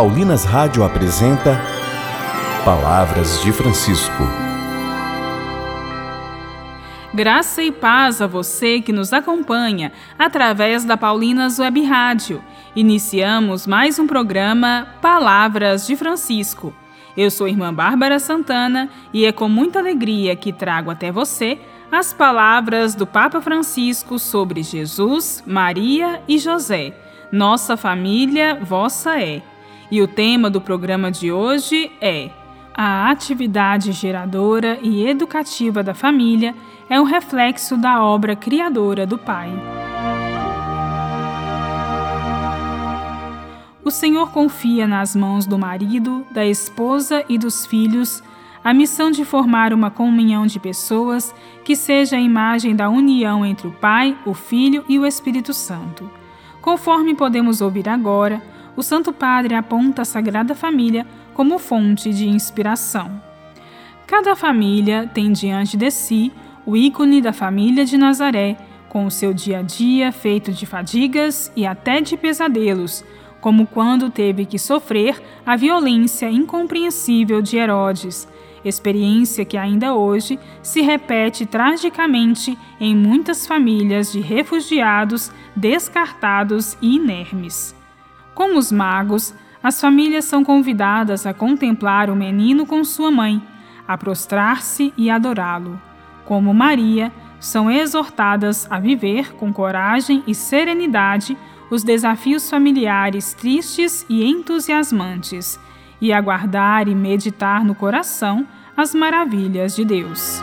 Paulinas Rádio apresenta Palavras de Francisco. Graça e paz a você que nos acompanha através da Paulinas Web Rádio. Iniciamos mais um programa Palavras de Francisco. Eu sou irmã Bárbara Santana e é com muita alegria que trago até você as palavras do Papa Francisco sobre Jesus, Maria e José. Nossa família, vossa é. E o tema do programa de hoje é: A atividade geradora e educativa da família é um reflexo da obra criadora do Pai. O Senhor confia nas mãos do marido, da esposa e dos filhos a missão de formar uma comunhão de pessoas que seja a imagem da união entre o Pai, o Filho e o Espírito Santo. Conforme podemos ouvir agora, o Santo Padre aponta a Sagrada Família como fonte de inspiração. Cada família tem diante de si o ícone da família de Nazaré, com o seu dia a dia feito de fadigas e até de pesadelos, como quando teve que sofrer a violência incompreensível de Herodes, experiência que ainda hoje se repete tragicamente em muitas famílias de refugiados descartados e inermes. Como os magos, as famílias são convidadas a contemplar o menino com sua mãe, a prostrar-se e adorá-lo. Como Maria, são exortadas a viver com coragem e serenidade os desafios familiares tristes e entusiasmantes, e aguardar e meditar no coração as maravilhas de Deus.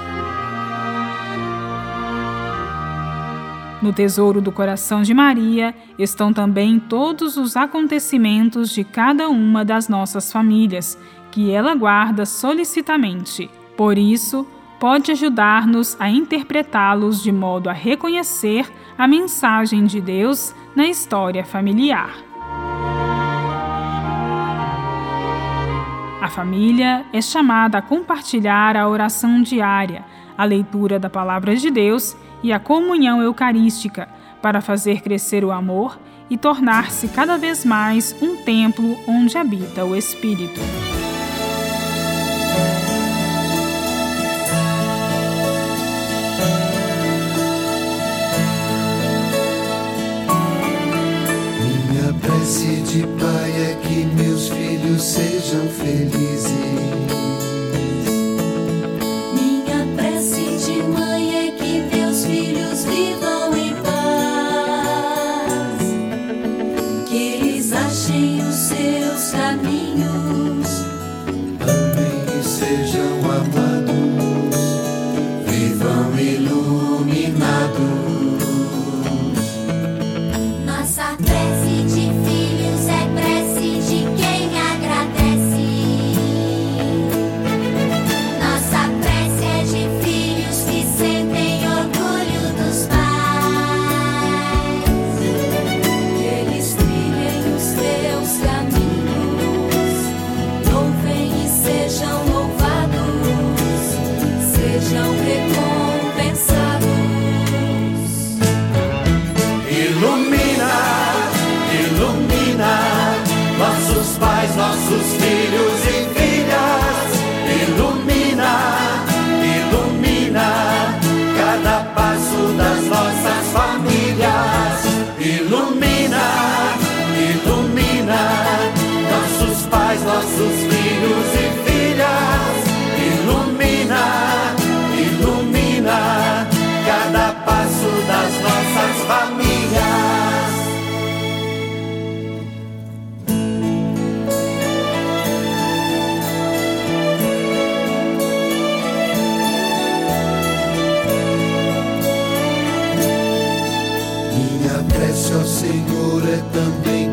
No tesouro do coração de Maria estão também todos os acontecimentos de cada uma das nossas famílias, que ela guarda solicitamente. Por isso, pode ajudar-nos a interpretá-los de modo a reconhecer a mensagem de Deus na história familiar. A família é chamada a compartilhar a oração diária, a leitura da Palavra de Deus e a comunhão eucarística para fazer crescer o amor e tornar-se cada vez mais um templo onde habita o Espírito. prece de pai é que meus filhos sejam felizes. Achem os seus caminhos, Senhor, é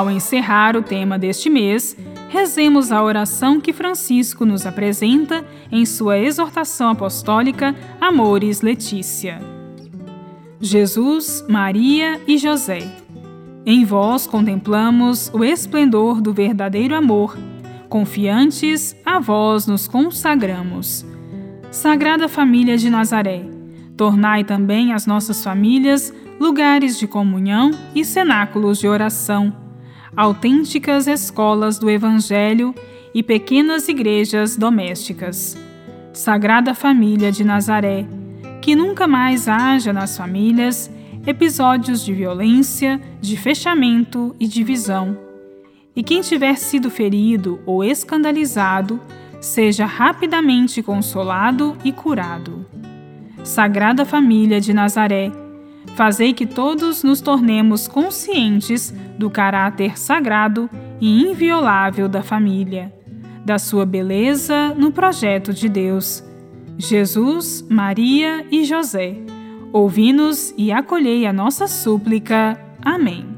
Ao encerrar o tema deste mês, rezemos a oração que Francisco nos apresenta em sua exortação apostólica Amores Letícia. Jesus, Maria e José. Em vós contemplamos o esplendor do verdadeiro amor. Confiantes, a vós nos consagramos. Sagrada Família de Nazaré, tornai também as nossas famílias lugares de comunhão e cenáculos de oração autênticas escolas do Evangelho e pequenas igrejas domésticas. Sagrada Família de Nazaré, que nunca mais haja nas famílias episódios de violência, de fechamento e divisão. E quem tiver sido ferido ou escandalizado, seja rapidamente consolado e curado. Sagrada Família de Nazaré, Fazei que todos nos tornemos conscientes do caráter sagrado e inviolável da família, da sua beleza no projeto de Deus. Jesus, Maria e José, ouvi-nos e acolhei a nossa súplica. Amém.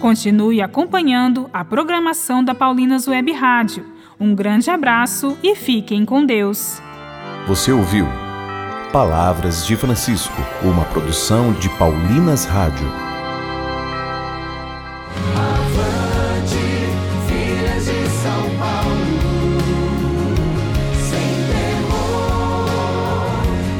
Continue acompanhando a programação da Paulinas Web Rádio. Um grande abraço e fiquem com Deus. Você ouviu? Palavras de Francisco, uma produção de Paulinas Rádio. Avante, filhas de São Paulo, sem temor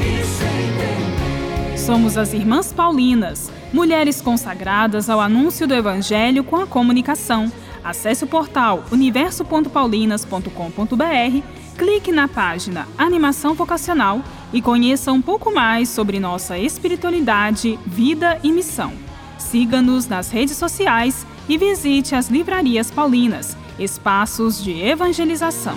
e sem temer. Somos as Irmãs Paulinas, mulheres consagradas ao anúncio do Evangelho com a comunicação. Acesse o portal universo.paulinas.com.br, clique na página Animação Vocacional e conheça um pouco mais sobre nossa espiritualidade, vida e missão. Siga-nos nas redes sociais e visite as livrarias paulinas, espaços de evangelização.